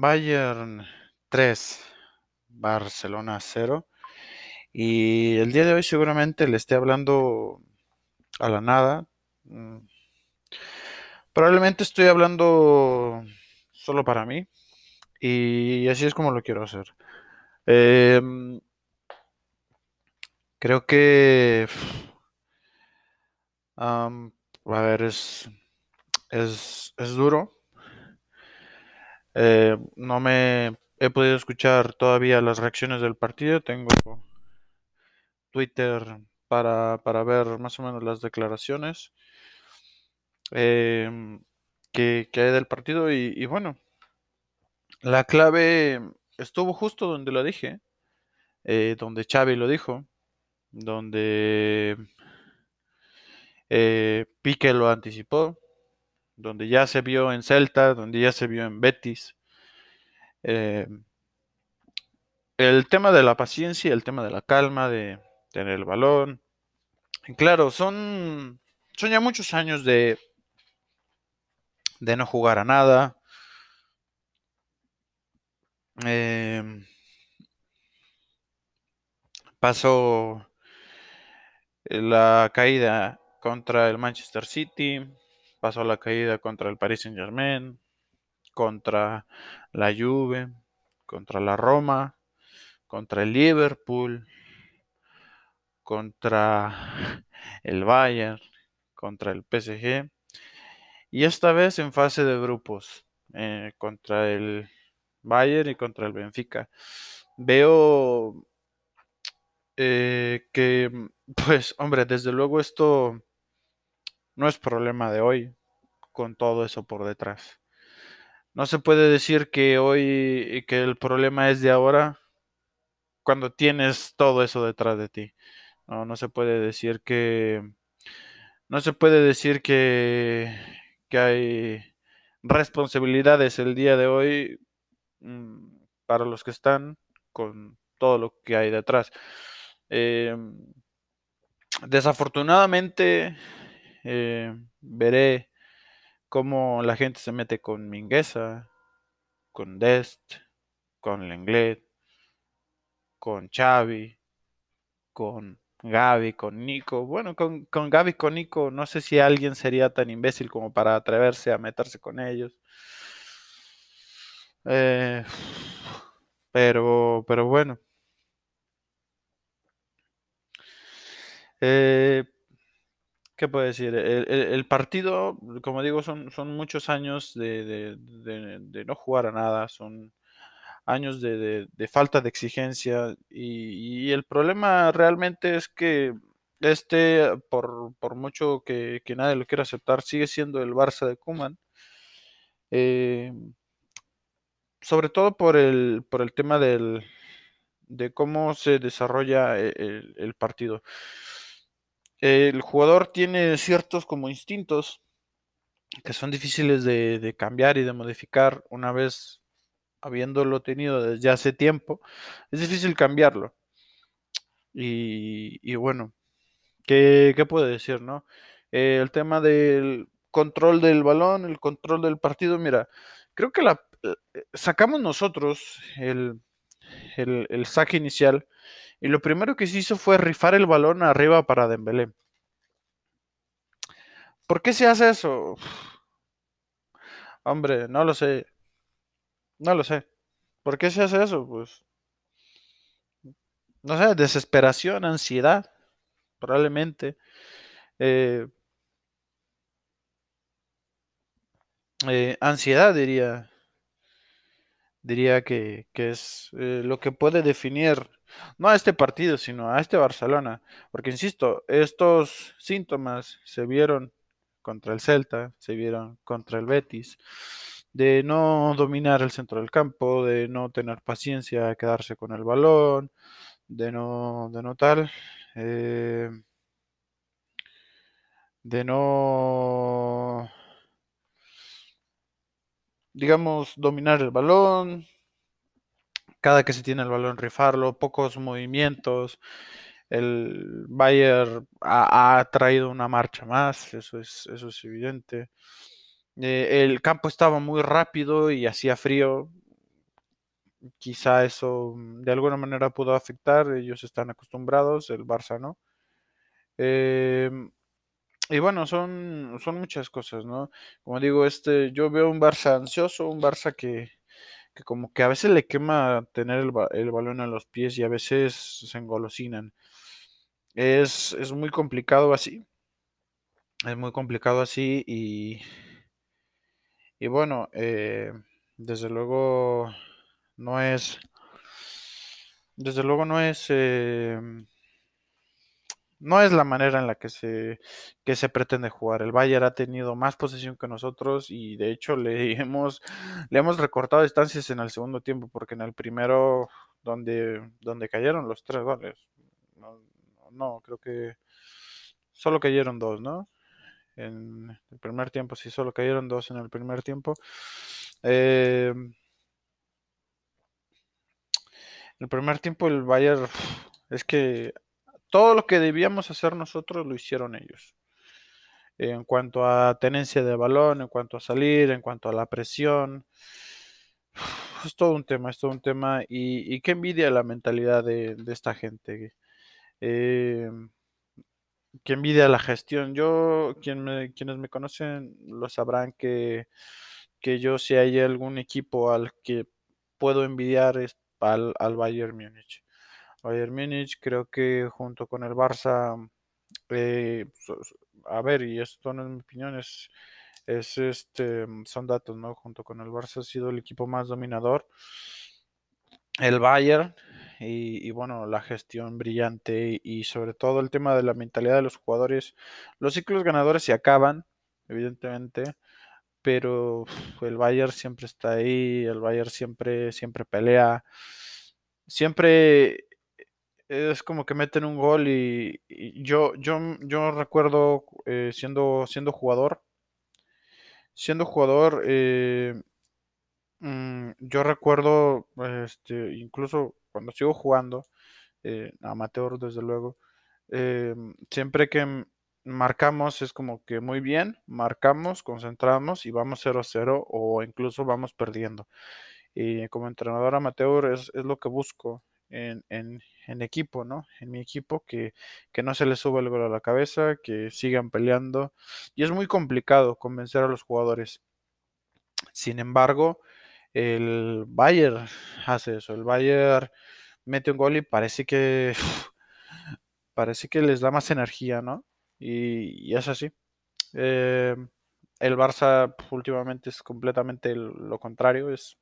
Bayern 3, Barcelona 0. Y el día de hoy seguramente le esté hablando a la nada. Mm, Probablemente estoy hablando solo para mí. Y así es como lo quiero hacer. Em, creo que... a ver, es, es, es duro. Eh, no me he podido escuchar todavía las reacciones del partido. Tengo Twitter para, para ver más o menos las declaraciones em, que, hay del partido. Y, y bueno, la clave estuvo justo donde lo dije, eh, donde Xavi lo dijo, donde eh, Pique lo anticipó, donde ya se vio en Celta, donde ya se vio en Betis. Eh, el tema de la paciencia, el tema de la calma, de tener el balón. Claro, son, son ya muchos años de, de no jugar a nada. Em, pasó la caída contra el Manchester City, pasó la caída contra el Paris Saint-Germain, contra la Juve, contra la Roma, contra el Liverpool, contra el Bayern, contra el PSG y esta vez en fase de grupos eh, contra el Bayern y contra el Benfica. Veo eh, que, pues, hombre, desde luego esto no es problema de hoy, con todo eso por detrás. No se puede decir que hoy, que el problema es de ahora, cuando tienes todo eso detrás de ti. No, no se puede decir que, no se puede decir que, que hay responsabilidades el día de hoy mm, para los que están con todo lo que hay detrás. Eh, desafortunadamente eh, veré cómo la gente se mete con Mingueza, con Dest, con Lenglet, con Xavi, con Gaby, con Nico. Bueno, con, con Gaby, con Nico, no sé si alguien sería tan imbécil como para atreverse a meterse con ellos. Eh, pero, pero bueno. Eh, ¿qué puedo decir? El, partido, como digo, son, son muchos años de, de- de- no jugar a nada, son años de, falta de exigencia y, y el problema realmente es que este, por, por mucho que, que nadie lo quiera aceptar, sigue siendo el Barça de Koeman. Eh, sobre todo por el, por el tema del, de cómo se desarrolla e- el, el partido. El jugador tiene ciertos como instintos que son difíciles de, de cambiar y de modificar una vez habiéndolo tenido desde hace tiempo. Es difícil cambiarlo. Y, y bueno, ¿qué, qué decir, no? Eh, el tema del control del balón, el control del partido, mira, creo que la eh, sacamos nosotros el, el, saque inicial y lo primero que se hizo fue rifar el balón arriba para Dembélé. ¿Por qué se hace eso? Hombre, no lo sé, no lo sé. ¿Por qué se hace eso? Pues, no sé, desesperación, ansiedad, probablemente. Eh, eh, ansiedad, diría, diría que, que es eh, lo que puede definir, no a este partido, sino a este Barcelona. Porque, insisto, estos síntomas se vieron contra el Celta, se vieron contra el Betis, de no dominar el centro del campo, de no tener paciencia, quedarse con el balón, de no, de no tal, eh, de no, digamos, dominar el balón, cada que se tiene el balón rifarlo, pocos movimientos. El Bayern ha, traído una marcha más, eso es, eso es evidente. Eh, el campo estaba muy rápido y hacía frío. quizá eso mm, de alguna manera pudo afectar, ellos están acostumbrados, el Barça no. Em, y bueno, son, son muchas cosas, ¿no? Como digo, este, yo veo un Barça ansioso, un Barça que, que como que a veces le quema tener el, el balón en los pies y a veces se engolosinan. Es, es muy complicado así. Es muy complicado así y, y bueno, eh, desde luego no es, desde luego no es, eh, no es la manera en la que se, que se pretende jugar. El Bayern ha tenido más posesión que nosotros y de hecho le hemos, le hemos recortado distancias en el segundo tiempo porque en el primero donde, donde cayeron los tres goles, no, creo que solo cayeron dos, ¿no? En el primer tiempo, sí, solo cayeron dos en el primer tiempo. Eh, el primer tiempo el Bayern es que todo lo que debíamos hacer nosotros lo hicieron ellos. En cuanto a tenencia de balón, en cuanto a salir, en cuanto a la presión. Es todo un tema, es todo un tema. Y, y qué envidia la mentalidad de, esta gente. Eh, qué envidia la gestión. Yo, quien me, quienes me conocen lo sabrán que, que yo si hay algún equipo al que puedo envidiar es al, al Bayern Múnich. Bayern Múnich creo que junto con el Barça, eh, a ver, y esto no es mi opinión, es, es este, son datos, ¿no? Junto con el Barça ha sido el equipo más dominador. El Bayern y, y, bueno, la gestión brillante y sobre todo el tema de la mentalidad de los jugadores. Los ciclos ganadores se acaban, evidentemente, pero el Bayern siempre está ahí, el Bayern siempre, siempre pelea, siempre es como que meten un gol y, yo, yo, yo recuerdo eh, siendo, siendo jugador, siendo jugador, eh, mm, yo recuerdo, este, incluso cuando sigo jugando, eh, amateur desde luego, eh, siempre que marcamos es como que muy bien, marcamos, concentramos y vamos 0-0 o incluso vamos perdiendo. Y como entrenador amateur es, es lo que busco en, en, equipo, ¿no? En mi equipo, que, que no se les suba el gol a la cabeza, que sigan peleando. Y es muy complicado convencer a los jugadores. Sin embargo, el Bayern hace eso. El Bayern mete un gol y parece que parece que les da más energía, ¿no? Y, es así. Eh, el Barça últimamente es completamente lo contrario, es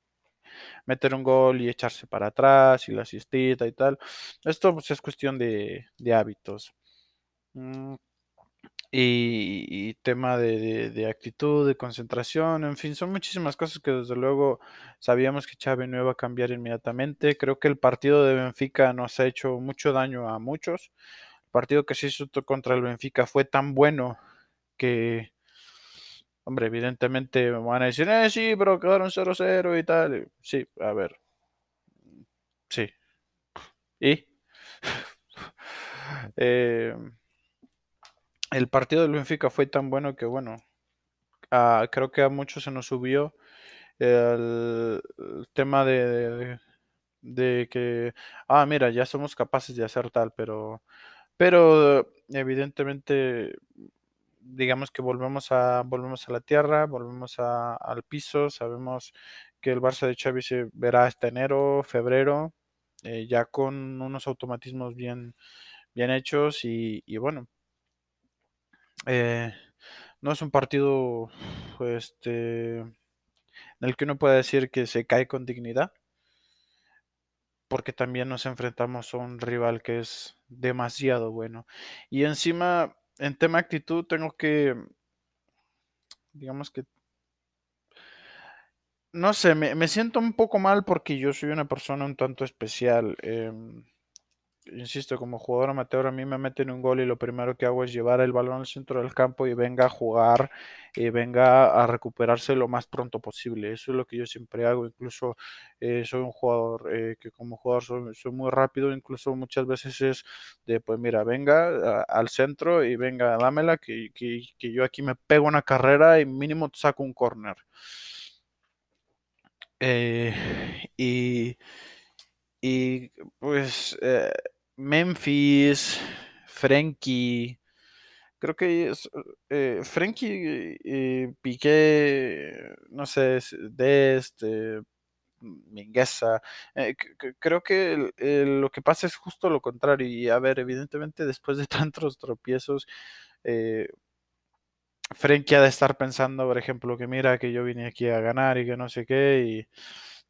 meter un gol y echarse para atrás y la asistita y tal. Esto pues, es cuestión de, hábitos. Mm, y, tema de, actitud, de concentración, en fin, son muchísimas cosas que desde luego sabíamos que Xavi no iba a cambiar inmediatamente. Creo que el partido de Benfica nos ha hecho mucho daño a muchos. El partido que se hizo contra el Benfica fue tan bueno que, Hombre, evidentemente me van a decir, eh, sí, pero quedaron 0-0 y tal. Sí, a ver. Sí. ¿Y? eh, el partido del Benfica fue tan bueno que, bueno, creo que a muchos se nos subió el, el tema de, de, de, que, ah, mira, ya somos capaces de hacer tal, pero, pero evidentemente digamos que volvemos a, volvemos a la tierra, volvemos a, al piso, sabemos que el Barça de Xavi se verá hasta enero, febrero, eh, ya con unos automatismos bien, bien hechos y, bueno, eh, no es un partido este, en el que uno puede decir que se cae con dignidad, porque también nos enfrentamos a un rival que es demasiado bueno. Y encima en tema actitud tengo que, digamos que, no sé, me, me, siento un poco mal porque yo soy una persona un tanto especial. Eh, insisto, como jugador amateur a mí me meten un gol y lo primero que hago es llevar el balón al centro del campo y venga a jugar y venga a recuperarse lo más pronto posible. Eso es lo que yo siempre hago. Incluso eh, soy un jugador eh, que como jugador soy, muy rápido, incluso muchas veces es de, pues mira, venga al centro y venga, dámela, que, que, que, yo aquí me pego una carrera y mínimo saco un corner. Eh, y pues eh, Memphis, Frenkie, creo que es, eh, eh, Piqué, no sé, de este Mingueza. creo que lo que pasa es justo lo contrario. Y a ver, evidentemente después de tantos tropiezos, eh, Frenkie ha de estar pensando, por ejemplo, que mira que yo vine aquí a ganar y que no sé qué,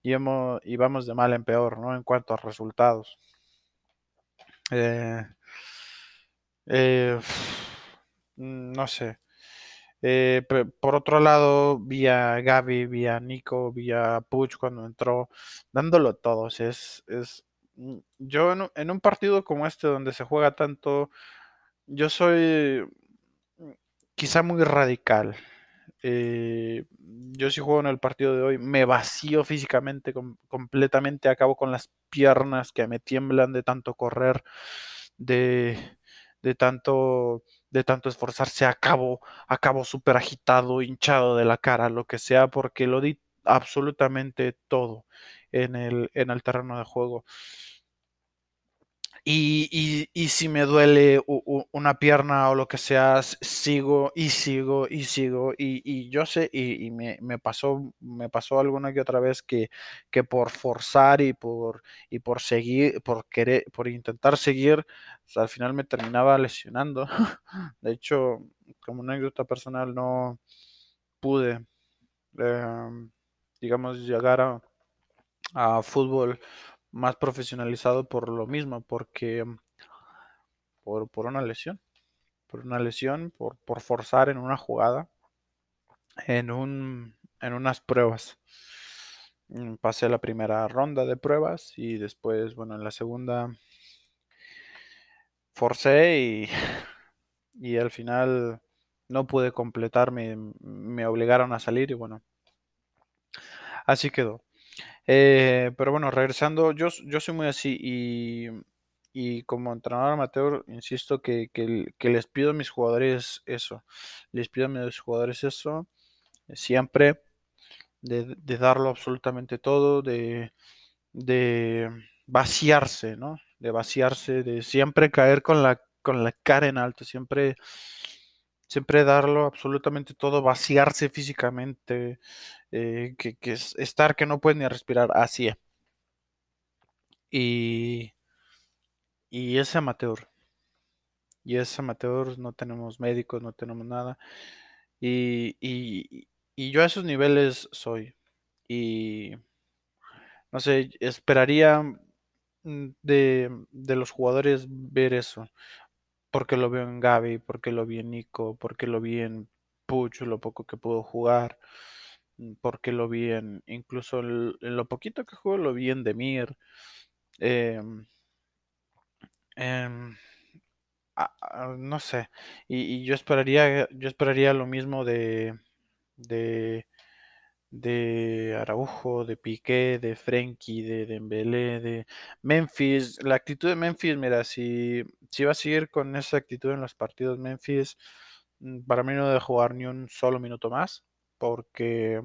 y, hemos, y vamos de mal en peor, ¿no? En cuanto a resultados. Eh, eh, no sé. Eh, por otro lado, vía Gaby, vía Nico, vía Puch cuando entró, dándolo todos. Es, es, mm, yo en un partido como este donde se juega tanto, yo soy quizá muy radical. Eh, yo si juego en el partido de hoy, me vacío físicamente completamente, acabo con las piernas que me tiemblan de tanto correr, de, de tanto de tanto esforzarse, acabo, acabo súper agitado, hinchado de la cara, lo que sea, porque lo di absolutamente todo en el, en el terreno de juego. Y, y, si me duele una pierna o lo que sea, sigo y sigo y sigo. Y, yo sé, y, me, me, pasó, me pasó alguna que otra vez que, que por forzar y por, y por seguir, por querer, por intentar seguir, al final me terminaba lesionando. De hecho, como anécdota personal, no pude, em, digamos, llegar a, a fútbol más profesionalizado por lo mismo, porque por, por una lesión, por una lesión, por, por forzar en una jugada, en, un, en unas pruebas. Mm, pasé la primera ronda de pruebas y después, bueno, en la segunda forcé y, y al final no pude completarme, me obligaron a salir y bueno, así quedó. Eh, pero bueno, regresando, yo, yo soy muy así y, y como entrenador amateur, insisto que, que, les pido a mis jugadores eso, les pido a mis jugadores eso, siempre, de, de darlo absolutamente todo, de, de vaciarse, ¿no? De vaciarse, de siempre caer con la, con la cara en alto, siempre siempre darlo absolutamente todo, vaciarse físicamente, eh, que, es estar que no puede ni respirar, así. Y, y es amateur. Y es amateur, no tenemos médicos, no tenemos nada. Y, y, y yo a esos niveles soy. Y no sé, esperaría mm, de, de los jugadores ver eso porque lo veo en Gaby, porque lo vi en Nico, porque lo vi en Puch, lo poco que pudo jugar, mm, porque lo vi en, incluso en, lo poquito que juego lo vi en Demir. Em, em, no sé, y, yo esperaría, yo esperaría lo mismo de, de, de Araujo, de Piqué, de Frenkie, de Dembélé, de Memphis. La actitud de Memphis, mira, si, si va a seguir con esa actitud en los partidos Memphis, mm, para mí no debe jugar ni un solo minuto más, porque,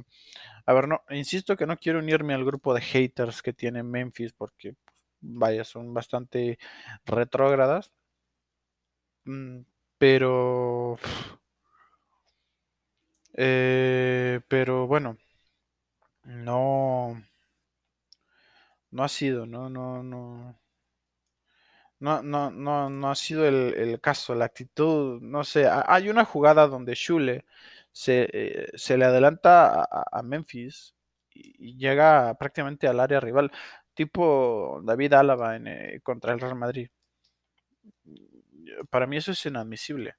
a ver, no, insisto que no quiero unirme al grupo de haters que tiene Memphis, porque, vaya, son bastante retrógradas. Mm, pero... Eh, pero bueno, no, no ha sido, no, no, no. No, no, no, no ha sido el, caso, la actitud, no sé, hay una jugada donde Shule se, eh, se le adelanta a, Memphis y, llega prácticamente al área rival, tipo David Álava en, eh, contra el Real Madrid. Para mí eso es inadmisible.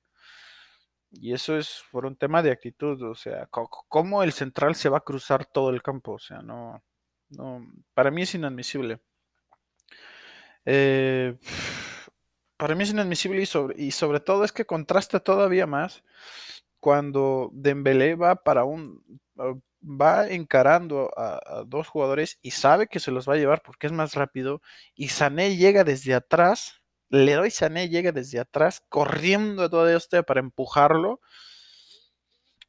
Y eso es por un tema de actitud, o sea, cómo el central se va a cruzar todo el campo, o sea, no, no, para mí es inadmisible. Eh, para mí es inadmisible y sobre, y sobre todo es que contrasta todavía más cuando Dembélé va para un va encarando a, dos jugadores y sabe que se los va a llevar porque es más rápido y Sané llega desde atrás doy Sané llega desde atrás, corriendo a todo este para empujarlo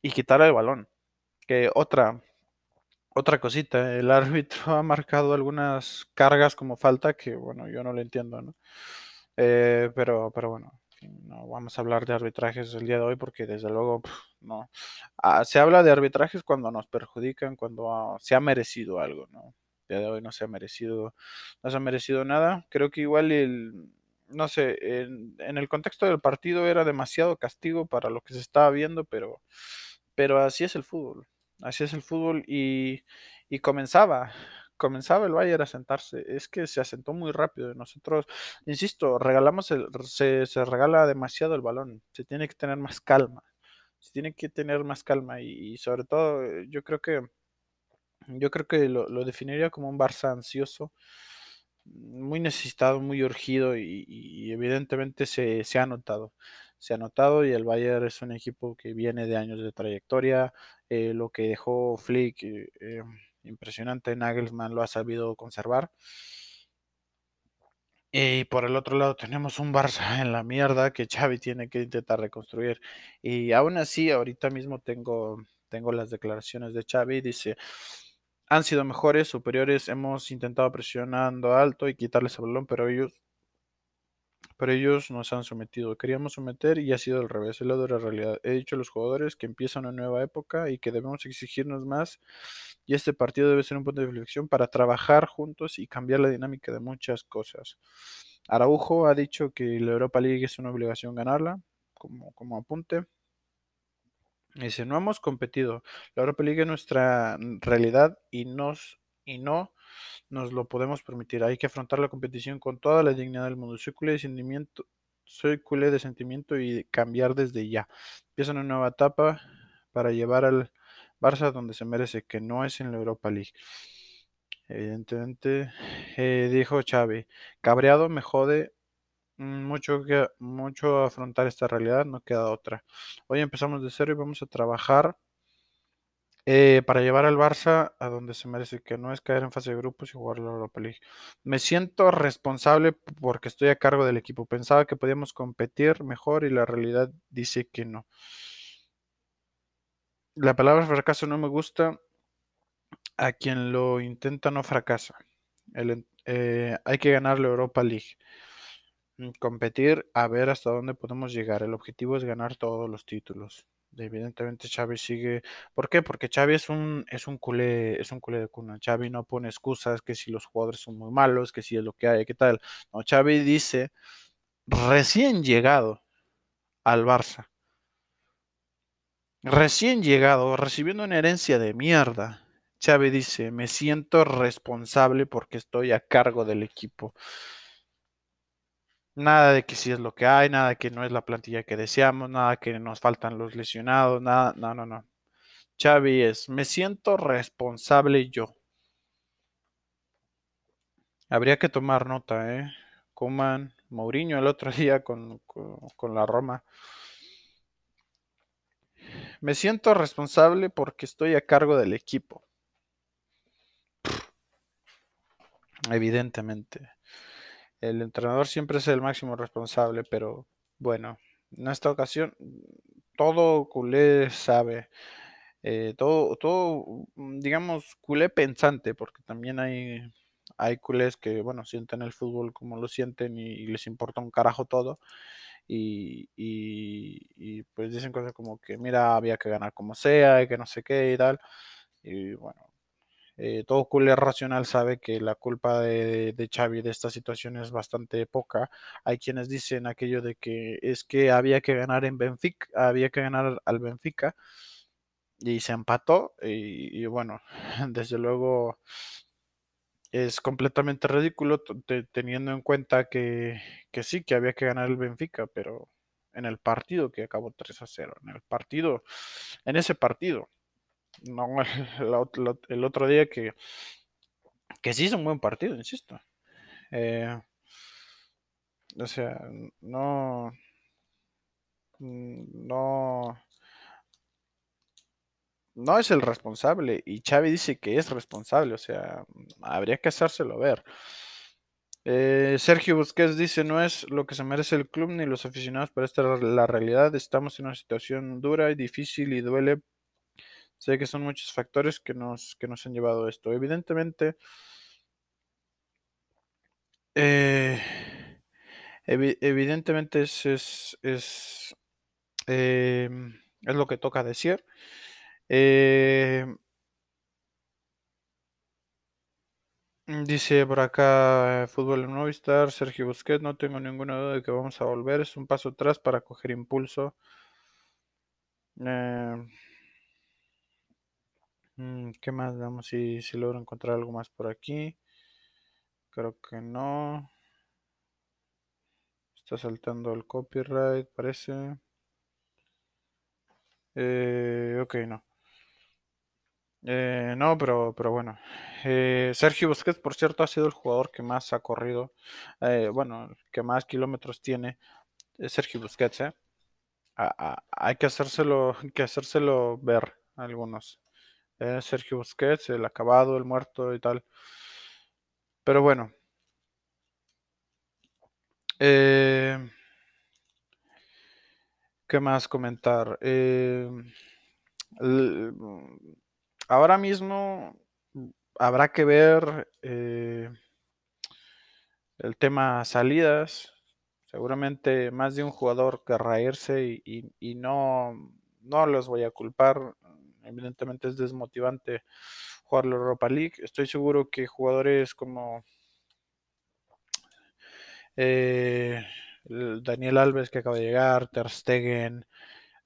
y quitarle el balón. Que otra, Otra cosita, el árbitro ha marcado algunas cargas como falta que, bueno, yo no lo entiendo, ¿no? Eh, pero, pero bueno, no vamos a hablar de arbitrajes el día de hoy porque desde luego no. Ah, se habla de arbitrajes cuando nos perjudican, cuando se ha merecido algo, ¿no? El día de hoy no se ha merecido, no se ha merecido nada. Creo que igual el, no sé, en, el contexto del partido era demasiado castigo para lo que se estaba viendo, pero, pero así es el fútbol. Así es el fútbol y, y comenzaba, comenzaba el Bayern a sentarse. Es que se asentó muy rápido. Nosotros, insisto, regalamos el, se, se regala demasiado el balón. Se tiene que tener más calma. Se tiene que tener más calma y, y sobre todo eh, yo creo que yo creo que lo, lo definiría como un Barça ansioso, muy necesitado, muy urgido y, evidentemente se, se ha notado. Se ha notado y el Bayern es un equipo que viene de años de trayectoria. eh, lo que dejó Flick, eh, eh, impresionante, Nagelsmann lo ha sabido conservar. Y por el otro lado tenemos un Barça en la mierda que Xavi tiene que intentar reconstruir. Y aún así, ahorita mismo tengo, tengo las declaraciones de Xavi. Dice, han sido mejores, superiores, hemos intentado presionando alto y quitarles el balón, pero ellos, pero ellos nos han sometido. Queríamos someter y ha sido al revés, de la realidad. He dicho a los jugadores que empieza una nueva época y que debemos exigirnos más y este partido debe ser un punto de reflexión para trabajar juntos y cambiar la dinámica de muchas cosas. Araujo ha dicho que la Europa League es una obligación ganarla, como, como apunte. Dice, no hemos competido. La Europa League es nuestra realidad y, nos, y no nos lo podemos permitir. Hay que afrontar la competición con toda la dignidad del mundo. Culé de sentimiento, culé de sentimiento y cambiar desde ya. Empieza una nueva etapa para llevar al Barça donde se merece, que no es en la Europa League. Evidentemente, eh, dijo Xavi, cabreado me jode mucho que mucho afrontar esta realidad, no queda otra. Hoy empezamos de cero y vamos a trabajar eh, para llevar al Barça a donde se merece, que no es caer en fase de grupos y jugar la Europa League. Me siento responsable porque estoy a cargo del equipo. Pensaba que podíamos competir mejor y la realidad dice que no. La palabra fracaso no me gusta. A quien lo intenta no fracasa. Eh, hay que ganar la Europa League. Mm, competir a ver hasta dónde podemos llegar. El objetivo es ganar todos los títulos. Evidentemente Xavi sigue. ¿Por qué? Porque Xavi es un, es un culé, es un culé de cuna. Xavi no pone excusas que si los jugadores son muy malos, que si es lo que hay, qué tal. No, Xavi dice, recién llegado al Barça, recién llegado, recibiendo una herencia de mierda. Xavi dice, me siento responsable porque estoy a cargo del equipo. Nada de que si es lo que hay, nada que no es la plantilla que deseamos, nada que nos faltan los lesionados, nada, no, no, no. Xavi es, me siento responsable yo. Habría que tomar nota, ¿eh? Coman, Mourinho el otro día con, con la Roma. Me siento responsable porque estoy a cargo del equipo. Evidentemente. El entrenador siempre es el máximo responsable, pero bueno, en esta ocasión todo culé sabe, eh, todo, todo, digamos, culé pensante, porque también hay, hay culés que, bueno, sienten el fútbol como lo sienten y, y les importa un carajo todo. Y, y, y, pues dicen cosas como que, mira, había que ganar como sea, y que no sé qué y tal. Y bueno, eh, todo culé racional sabe que la culpa de, de Xavi de esta situación es bastante poca. Hay quienes dicen aquello de que es que había que ganar en Benfica, había que ganar al Benfica y se empató y, bueno, desde luego es completamente ridículo teniendo en cuenta que, que, sí, que había que ganar el Benfica, pero en el partido que acabó 3 a 0, en el partido, en ese partido, no el, otro día que, que sí hizo un buen partido, insisto. Eh, o sea, no, no, no es el responsable y Xavi dice que es responsable, o sea, habría que hacérselo ver. Eh, Sergio Busquets dice, no es lo que se merece el club ni los aficionados, pero esta es la realidad. Estamos en una situación dura y difícil y duele Sé que son muchos factores que nos, que nos han llevado a esto. Evidentemente, eh, evidentemente es, es, es, em, es, lo que toca decir. Eh, dice por acá Fútbol en Movistar, Sergio Busquets, no tengo ninguna duda de que vamos a volver, es un paso atrás para coger impulso. Eh, mm, ¿Qué más? Vamos si, si logro encontrar algo más por aquí. Creo que no. Está saltando el copyright, parece. Eh, ok, no. Eh, no, pero, pero bueno. Eh, Sergio Busquets, por cierto, ha sido el jugador que más ha corrido. Eh, bueno, que más kilómetros tiene. Sergio Busquets, ¿eh? hay que hacérselo, que hacérselo ver a algunos. Sergio Busquets, el acabado, el muerto y tal. Pero bueno. Eh, ¿Qué más comentar? Eh, ahora mismo habrá que ver eh, el tema salidas. Seguramente más de un jugador querrá irse y, no, no los voy a culpar. Evidentemente es desmotivante jugar la Europa League. Estoy seguro que jugadores como eh, Daniel Alves que acaba de llegar, Ter Stegen,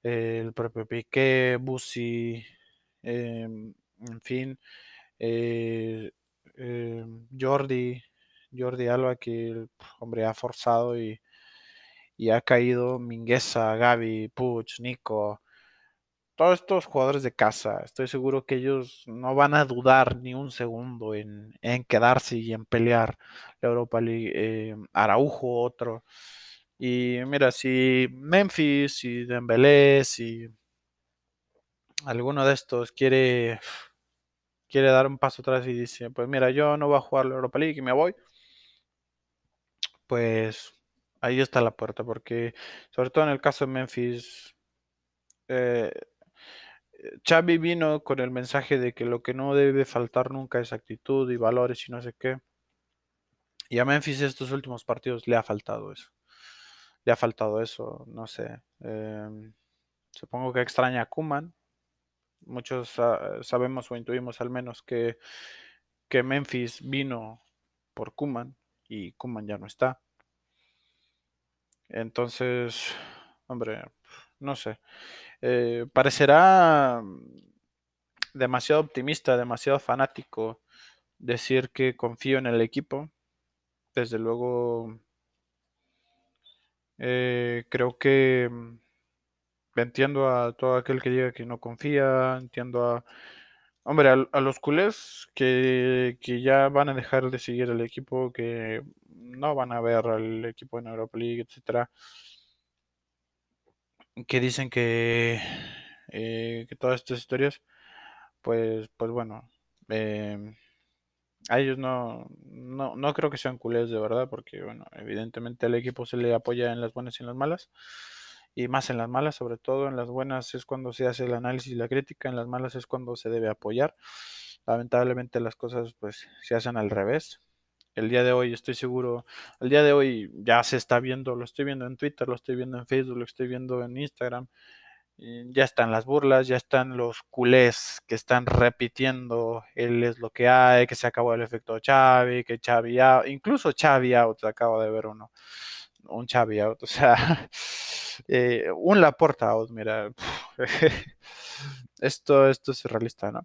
el propio Piqué, Busi, em, en fin, eh, em, Jordi, Jordi Alba que hombre ha forzado y, y ha caído, Mingueza, Gaby, Puch, Nico, todos estos jugadores de casa, estoy seguro que ellos no van a dudar ni un segundo en, quedarse y en pelear la Europa League. Eh, Araujo, otro. Y mira, si Memphis, y Dembélé, si alguno de estos quiere, quiere dar un paso atrás y dice, pues mira, yo no voy a jugar la Europa League y me voy, pues ahí está la puerta, porque sobre todo en el caso de Memphis, eh, Xavi vino con el mensaje de que lo que no debe faltar nunca es actitud y valores y no sé qué. Y a Memphis estos últimos partidos le ha faltado eso. Le ha faltado eso, no sé. Em, supongo que extraña a Kuman. Muchos sabemos o intuimos al menos que, que Memphis vino por Kuman y Kuman ya no está. Entonces, hombre, no sé. Eh, parecerá demasiado optimista, demasiado fanático decir que confío en el equipo. Desde luego, eh, creo que mm, entiendo a todo aquel que diga que no confía, entiendo a, hombre, a, los culés que, que, ya van a dejar de seguir el equipo, que no van a ver al equipo en Europa League, etcétera que dicen que, eh, que todas estas historias, pues, pues bueno, em, a ellos no, no, no, creo que sean culés de verdad, porque bueno, evidentemente al equipo se le apoya en las buenas y en las malas, y más en las malas, sobre todo en las buenas es cuando se hace el análisis y la crítica, en las malas es cuando se debe apoyar. Lamentablemente las cosas pues se hacen al revés el día de hoy, estoy seguro, el día de hoy ya se está viendo, lo estoy viendo en Twitter, lo estoy viendo en Facebook, lo estoy viendo en Instagram, ya están las burlas, ya están los culés que están repitiendo, él es lo que hay, que se acabó el efecto Xavi, que Xavi out, incluso Xavi out, acabo de ver uno, un Xavi out, o sea, eh, un Laporta out, mira, esto, esto es realista, ¿no?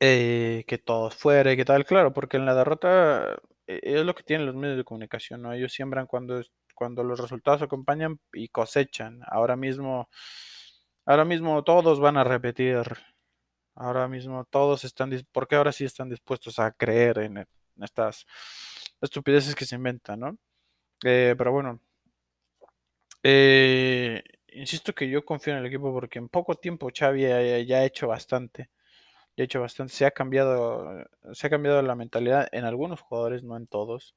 Eh, que todos fuera y que tal, claro, porque en la derrota eh, es lo que tienen los medios de comunicación, ¿no? Ellos siembran cuando, cuando los resultados acompañan y cosechan. Ahora mismo, ahora mismo todos van a repetir. Ahora mismo todos están, porque ahora sí están dispuestos a creer en, estas estupideces que se inventan, ¿no? Eh, pero bueno, insisto que yo confío en el equipo porque en poco tiempo Xavi ya ha hecho bastante de hecho bastante. Se ha cambiado, se ha cambiado la mentalidad en algunos jugadores, no en todos.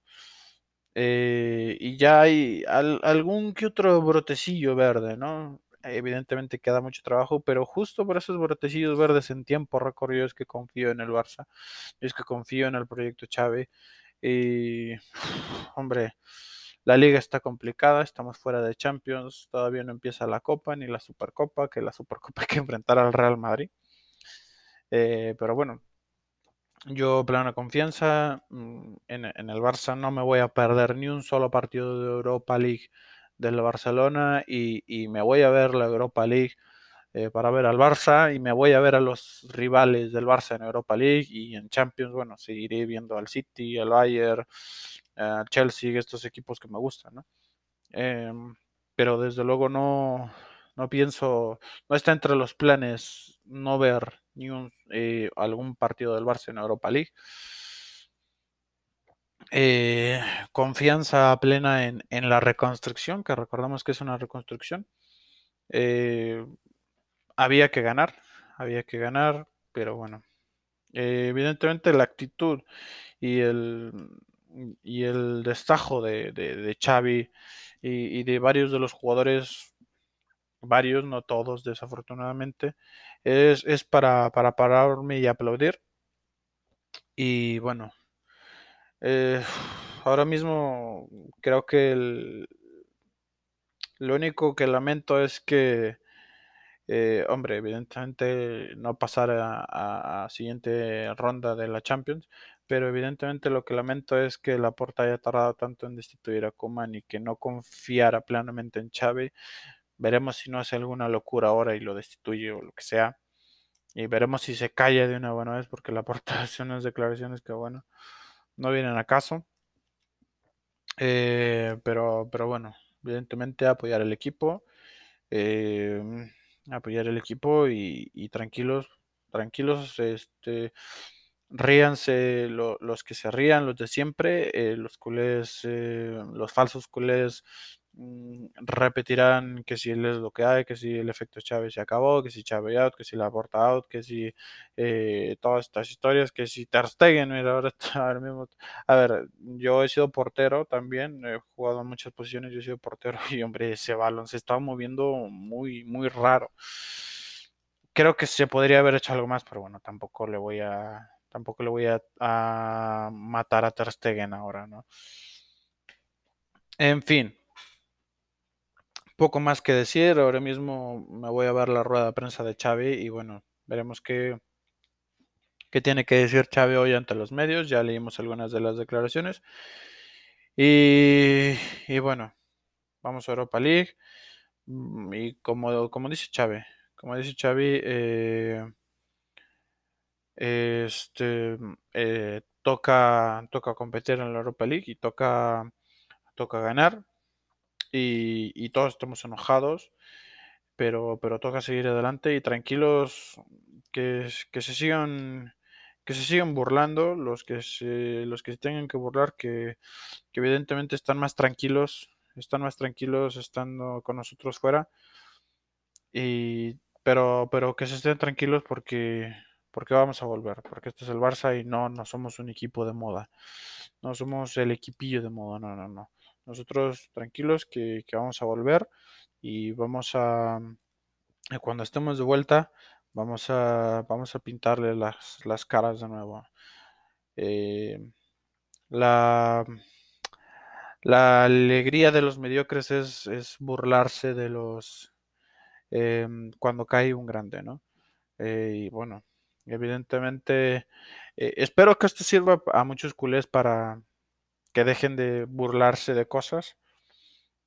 Eh, y ya hay algún que otro brotecillo verde, ¿no? evidentemente queda mucho trabajo, pero justo por esos brotecillos verdes en tiempo récord yo es que confío en el Barça, es que confío en el proyecto Xavi y hombre, la liga está complicada, estamos fuera de Champions, todavía no empieza la Copa ni la Supercopa, que la Supercopa hay que enfrentar al Real Madrid. Eh, pero bueno, yo plena confianza mm, en, el Barça, no me voy a perder ni un solo partido de Europa League del Barcelona y, me voy a ver la Europa League eh, para ver al Barça y me voy a ver a los rivales del Barça en Europa League y en Champions, bueno, seguiré viendo al City, al Bayern, al Chelsea, estos equipos que me gustan, ¿no? Em, pero desde luego no, no pienso, no está entre los planes no ver ni un, eh, algún partido del Barça en Europa League. Eh, confianza plena en, la reconstrucción, que recordamos que es una reconstrucción. Eh, había que ganar, había que ganar, pero bueno, evidentemente la actitud y el, y el destajo de, de, Xavi y, de varios de los jugadores, varios, no todos desafortunadamente, es, es para, para pararme y aplaudir. Y bueno, eh, ahora mismo creo que el, lo único que lamento es que, eh, hombre, evidentemente no pasar a, a, siguiente ronda de la Champions, pero evidentemente lo que lamento es que la Laporta haya tardado tanto en destituir a Kuman y que no confiara plenamente en Xavi. Veremos si no hace alguna locura ahora y lo destituye o lo que sea. Y veremos si se calla de una buena vez porque la Laporta hace unas declaraciones que, bueno, no vienen a caso. Eh, pero, pero bueno, evidentemente apoyar el equipo. Eh, apoyar el equipo y, tranquilos, tranquilos, este ríanse los que se rían, los de siempre, eh, los culés, eh, los falsos culés repetirán que si él es lo que hay, que si el efecto Chávez se acabó, que si Chávez out, que si la porta out, que si eh, todas estas historias, que si Ter Stegen, mira, ahora, ahora mismo, a ver, yo he sido portero también, he jugado en muchas posiciones, yo he sido portero y hombre, ese balón se estaba moviendo muy, muy raro. Creo que se podría haber hecho algo más, pero bueno, tampoco le voy a Tampoco le voy a, matar a Ter Stegen ahora, ¿no? En fin. Poco más que decir. Ahora mismo me voy a ver la rueda de prensa de Xavi y bueno, veremos qué, qué tiene que decir Xavi hoy ante los medios. Ya leímos algunas de las declaraciones. Y, y bueno, vamos a Europa League. Mm, y como, como dice Xavi, como dice Xavi, eh, este, eh, toca, toca competir en la Europa League y toca, toca ganar. Y, todos estamos enojados, pero, pero toca seguir adelante y tranquilos que, que se sigan que se sigan burlando los que se, los que se tengan que burlar que, que evidentemente están más tranquilos están más tranquilos estando con nosotros fuera y pero pero que se estén tranquilos porque porque vamos a volver, porque este es el Barça y no, no somos un equipo de moda, no somos el equipillo de moda, no, no, no. Nosotros tranquilos que, vamos a volver y vamos a, eh, cuando estemos de vuelta, vamos a, vamos a pintarle las, las caras de nuevo. Eh, la, la alegría de los mediocres es, es burlarse de los em, cuando cae un grande, ¿no? Eh, y bueno, Evidentemente, eh, espero que esto sirva a muchos culés para que dejen de burlarse de cosas.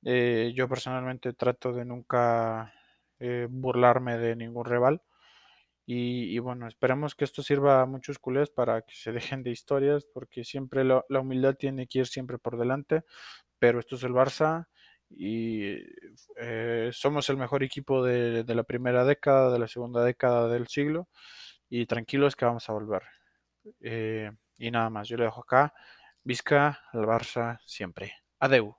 Eh, yo personalmente trato de nunca eh, burlarme de ningún rival. Y, bueno, esperemos que esto sirva a muchos culés para que se dejen de historias, porque siempre la humildad tiene que ir siempre por delante. Pero esto es el Barça y somos el mejor equipo de la primera década, de la segunda década del siglo y tranquilos que vamos a volver. Eh, y nada más, yo le dejo acá. Vizca al Barça siempre. Adeu.